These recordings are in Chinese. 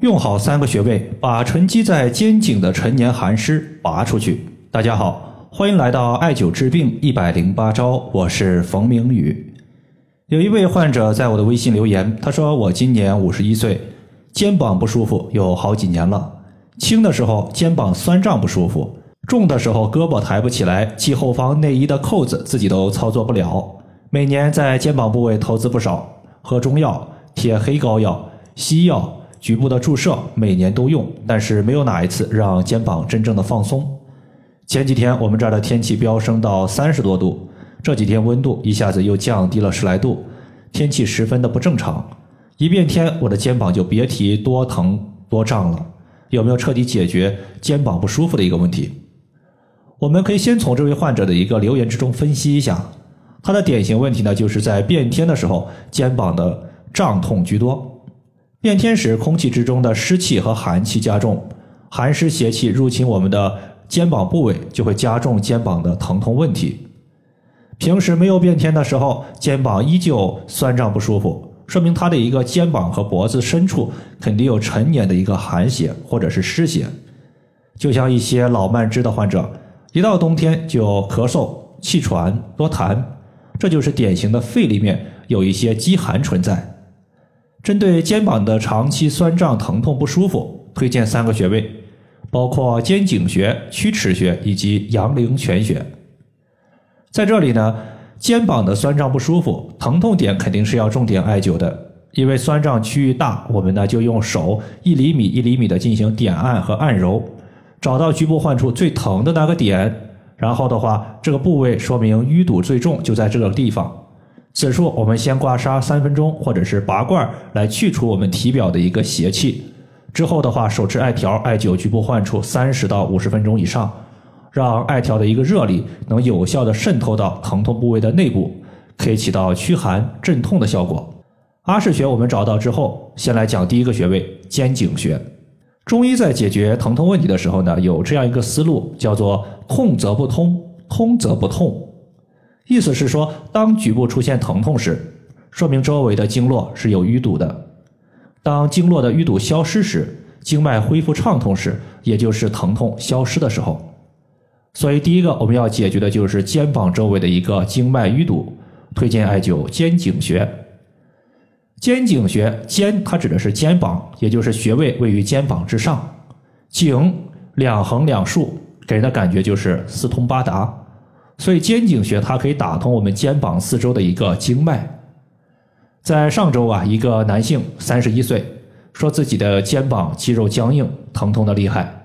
用好三个穴位，把沉积在肩颈的陈年寒湿拔出去。大家好，欢迎来到艾灸治病一百零八招，我是冯明宇。有一位患者在我的微信留言，他说：“我今年五十一岁，肩膀不舒服有好几年了。轻的时候肩膀酸胀不舒服，重的时候胳膊抬不起来，系后方内衣的扣子自己都操作不了。每年在肩膀部位投资不少，喝中药、贴黑膏药、西药。”局部的注射每年都用，但是没有哪一次让肩膀真正的放松。前几天我们这儿的天气飙升到三十多度，这几天温度一下子又降低了十来度，天气十分的不正常。一变天，我的肩膀就别提多疼多胀了。有没有彻底解决肩膀不舒服的一个问题？我们可以先从这位患者的一个留言之中分析一下，他的典型问题呢，就是在变天的时候，肩膀的胀痛居多。变天时，空气之中的湿气和寒气加重，寒湿邪气入侵我们的肩膀部位，就会加重肩膀的疼痛问题。平时没有变天的时候，肩膀依旧酸胀不舒服，说明他的一个肩膀和脖子深处肯定有陈年的一个寒邪或者是湿邪。就像一些老慢支的患者，一到冬天就咳嗽、气喘、多痰，这就是典型的肺里面有一些积寒存在。针对肩膀的长期酸胀、疼痛不舒服，推荐三个穴位，包括肩颈穴、曲池穴以及阳陵泉穴。在这里呢，肩膀的酸胀不舒服、疼痛点肯定是要重点艾灸的，因为酸胀区域大，我们呢就用手一厘米一厘米的进行点按和按揉，找到局部患处最疼的那个点，然后的话，这个部位说明淤堵最重，就在这个地方。此处我们先刮痧三分钟，或者是拔罐来去除我们体表的一个邪气。之后的话，手持艾条艾灸局部患处三十到五十分钟以上，让艾条的一个热力能有效的渗透到疼痛部位的内部，可以起到驱寒镇痛的效果。阿是穴我们找到之后，先来讲第一个穴位肩颈穴。中医在解决疼痛问题的时候呢，有这样一个思路，叫做痛则不通，通则不痛。意思是说，当局部出现疼痛时，说明周围的经络是有淤堵的；当经络的淤堵消失时，经脉恢复畅通时，也就是疼痛消失的时候。所以，第一个我们要解决的就是肩膀周围的一个经脉淤堵，推荐艾灸肩井穴。肩井穴，肩它指的是肩膀，也就是穴位位于肩膀之上；颈两横两竖，给人的感觉就是四通八达。所以肩颈穴它可以打通我们肩膀四周的一个经脉。在上周啊，一个男性三十一岁，说自己的肩膀肌肉僵硬，疼痛的厉害。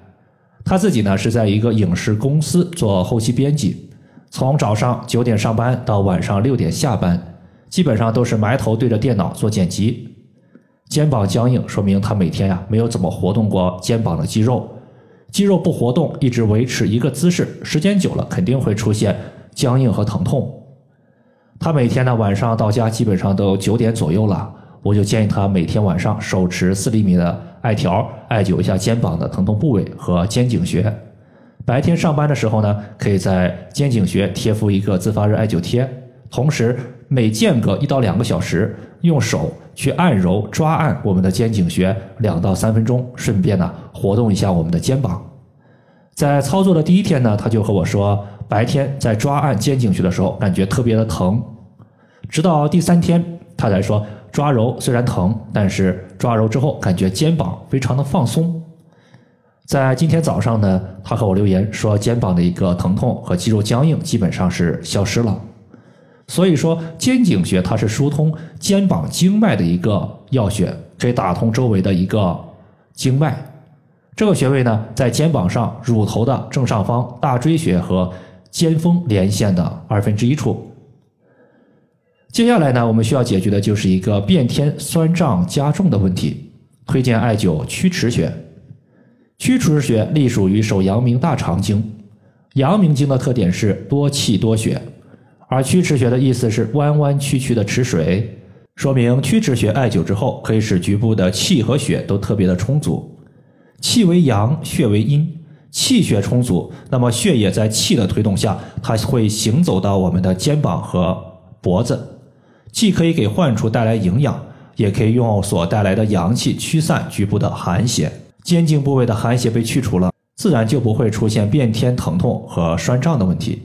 他自己呢是在一个影视公司做后期编辑，从早上九点上班到晚上六点下班，基本上都是埋头对着电脑做剪辑。肩膀僵硬，说明他每天呀没有怎么活动过肩膀的肌肉。肌肉不活动，一直维持一个姿势，时间久了肯定会出现僵硬和疼痛。他每天呢晚上到家基本上都九点左右了，我就建议他每天晚上手持四厘米的艾条艾灸一下肩膀的疼痛部位和肩颈穴。白天上班的时候呢，可以在肩颈穴贴敷一个自发热艾灸贴，同时每间隔一到两个小时用手。去按揉抓按我们的肩颈穴两到三分钟，顺便呢活动一下我们的肩膀。在操作的第一天呢，他就和我说，白天在抓按肩颈穴的时候感觉特别的疼，直到第三天他才说抓揉虽然疼，但是抓揉之后感觉肩膀非常的放松。在今天早上呢，他和我留言说肩膀的一个疼痛和肌肉僵硬基本上是消失了。所以说，肩井穴它是疏通肩膀经脉的一个要穴，可以打通周围的一个经脉。这个穴位呢，在肩膀上乳头的正上方大椎穴和肩峰连线的二分之一处。接下来呢，我们需要解决的就是一个变天酸胀加重的问题，推荐艾灸曲池穴。曲池穴隶属于手阳明大肠经，阳明经的特点是多气多血。而曲池穴的意思是弯弯曲曲的池水，说明曲池穴艾灸之后可以使局部的气和血都特别的充足。气为阳，血为阴，气血充足，那么血液在气的推动下，它会行走到我们的肩膀和脖子，既可以给患处带来营养，也可以用所带来的阳气驱散局部的寒邪，肩颈部位的寒邪被去除了，自然就不会出现变天疼痛和酸胀的问题。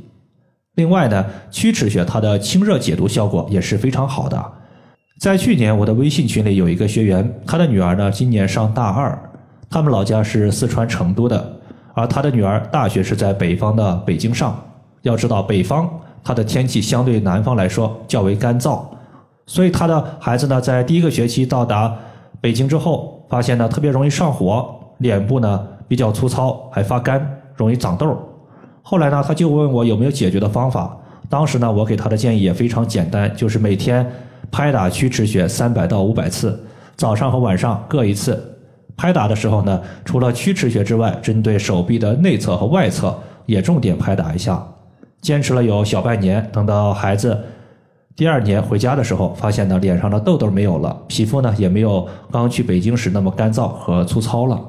另外呢，曲池穴它的清热解毒效果也是非常好的。在去年，我的微信群里有一个学员，他的女儿呢今年上大二，他们老家是四川成都的，而他的女儿大学是在北方的北京上。要知道，北方它的天气相对南方来说较为干燥。所以他的孩子呢，在第一个学期到达北京之后，发现呢特别容易上火，脸部呢比较粗糙，还发干，容易长痘。后来呢，他就问我有没有解决的方法。当时呢，我给他的建议也非常简单，就是每天拍打曲池穴三百到五百次，早上和晚上各一次。拍打的时候呢，除了曲池穴之外，针对手臂的内侧和外侧也重点拍打一下。坚持了有小半年，等到孩子。第二年回家的时候，发现呢脸上的痘痘没有了，皮肤呢也没有刚去北京时那么干燥和粗糙了。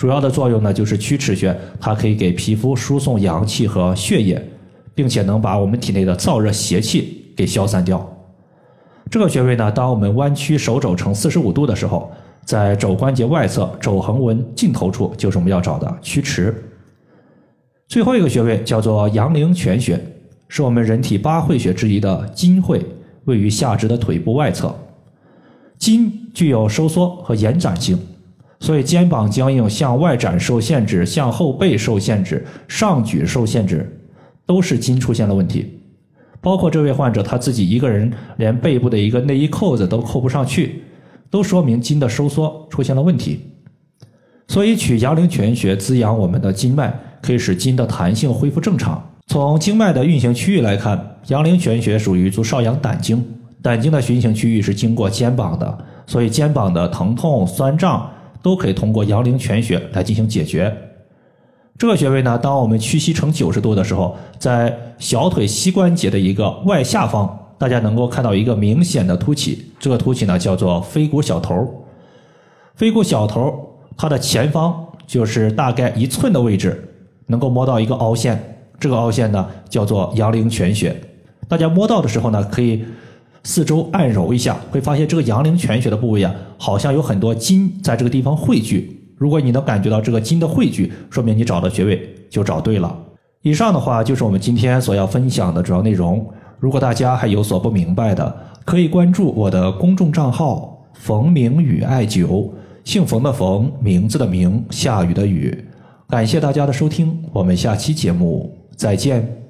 主要的作用呢就是曲池穴，它可以给皮肤输送阳气和血液，并且能把我们体内的燥热邪气给消散掉。这个穴位呢，当我们弯曲手肘成四十五度的时候，在肘关节外侧肘横纹尽头处就是我们要找的曲池。最后一个穴位叫做阳陵泉穴。是我们人体八会穴之一的筋会，位于下肢的腿部外侧。筋具有收缩和延展性，所以肩膀僵硬、向外展受限制、向后背受限制、上举受限制，都是筋出现了问题。包括这位患者他自己一个人连背部的一个内衣扣子都扣不上去，都说明筋的收缩出现了问题。所以取阳陵泉穴滋养我们的筋脉，可以使筋的弹性恢复正常。从经脉的运行区域来看，阳陵泉穴属于足少阳胆经，胆经的循行区域是经过肩膀的，所以肩膀的疼痛、酸胀都可以通过阳陵泉穴来进行解决。这个穴位呢，当我们屈膝成九十度的时候，在小腿膝关节的一个外下方，大家能够看到一个明显的凸起，这个凸起呢叫做腓骨小头。腓骨小头它的前方就是大概一寸的位置，能够摸到一个凹陷。这个凹陷呢，叫做阳陵泉穴。大家摸到的时候呢，可以四周按揉一下，会发现这个阳陵泉穴的部位啊，好像有很多筋在这个地方汇聚。如果你能感觉到这个筋的汇聚，说明你找的穴位就找对了。以上的话就是我们今天所要分享的主要内容。如果大家还有所不明白的，可以关注我的公众账号“冯明宇艾灸”，姓冯的冯，名字的名，下雨的雨。感谢大家的收听，我们下期节目。再见。